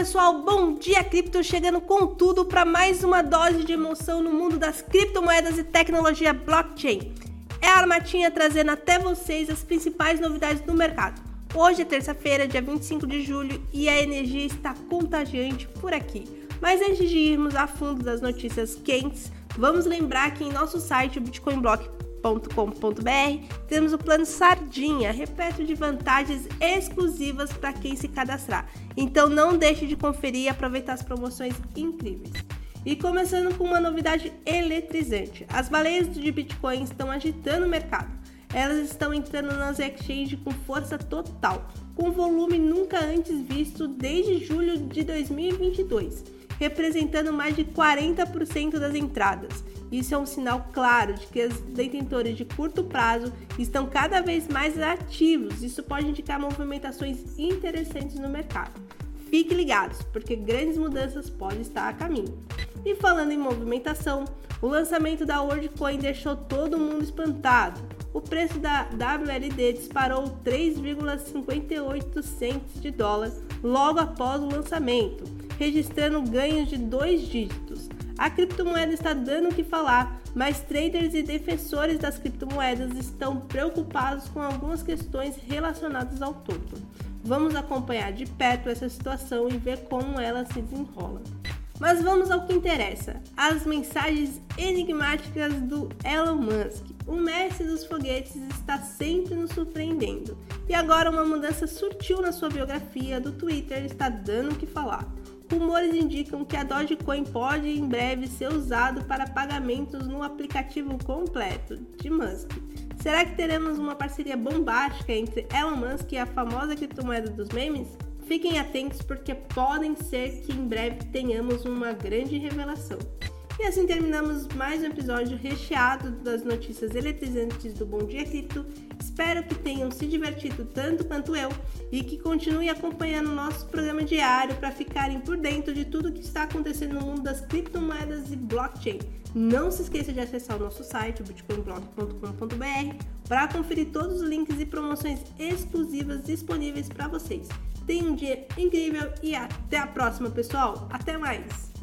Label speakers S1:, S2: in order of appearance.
S1: pessoal, bom dia cripto chegando com tudo para mais uma dose de emoção no mundo das criptomoedas e tecnologia blockchain. É a Armatinha trazendo até vocês as principais novidades do mercado. Hoje é terça-feira, dia 25 de julho, e a energia está contagiante por aqui. Mas antes de irmos a fundo das notícias quentes, vamos lembrar que em nosso site, o Bitcoin Block com.br temos o plano Sardinha, repleto de vantagens exclusivas para quem se cadastrar. Então não deixe de conferir e aproveitar as promoções incríveis. E começando com uma novidade eletrizante: as baleias de Bitcoin estão agitando o mercado. Elas estão entrando nas exchanges com força total, com volume nunca antes visto desde julho de 2022, representando mais de 40% das entradas isso é um sinal claro de que os detentores de curto prazo estão cada vez mais ativos. Isso pode indicar movimentações interessantes no mercado. Fique ligados, porque grandes mudanças podem estar a caminho. E falando em movimentação, o lançamento da WorldCoin deixou todo mundo espantado. O preço da WLD disparou 3,58 cents de dólar logo após o lançamento, registrando ganhos de dois dígitos. A criptomoeda está dando o que falar, mas traders e defensores das criptomoedas estão preocupados com algumas questões relacionadas ao topo. Vamos acompanhar de perto essa situação e ver como ela se desenrola. Mas vamos ao que interessa: as mensagens enigmáticas do Elon Musk. O mestre dos foguetes está sempre nos surpreendendo. E agora uma mudança sutil na sua biografia do Twitter está dando o que falar. Rumores indicam que a Dogecoin pode em breve ser usado para pagamentos no aplicativo completo de Musk. Será que teremos uma parceria bombástica entre Elon Musk e a famosa criptomoeda dos memes? Fiquem atentos porque podem ser que em breve tenhamos uma grande revelação. E assim terminamos mais um episódio recheado das notícias eletrizantes do Bom Dia Cripto. Espero que tenham se divertido tanto quanto eu e que continuem acompanhando nosso programa diário para ficarem por dentro de tudo que está acontecendo no mundo das criptomoedas e blockchain. Não se esqueça de acessar o nosso site, bitcoinblock.com.br, para conferir todos os links e promoções exclusivas disponíveis para vocês. Tenha um dia incrível e até a próxima, pessoal. Até mais!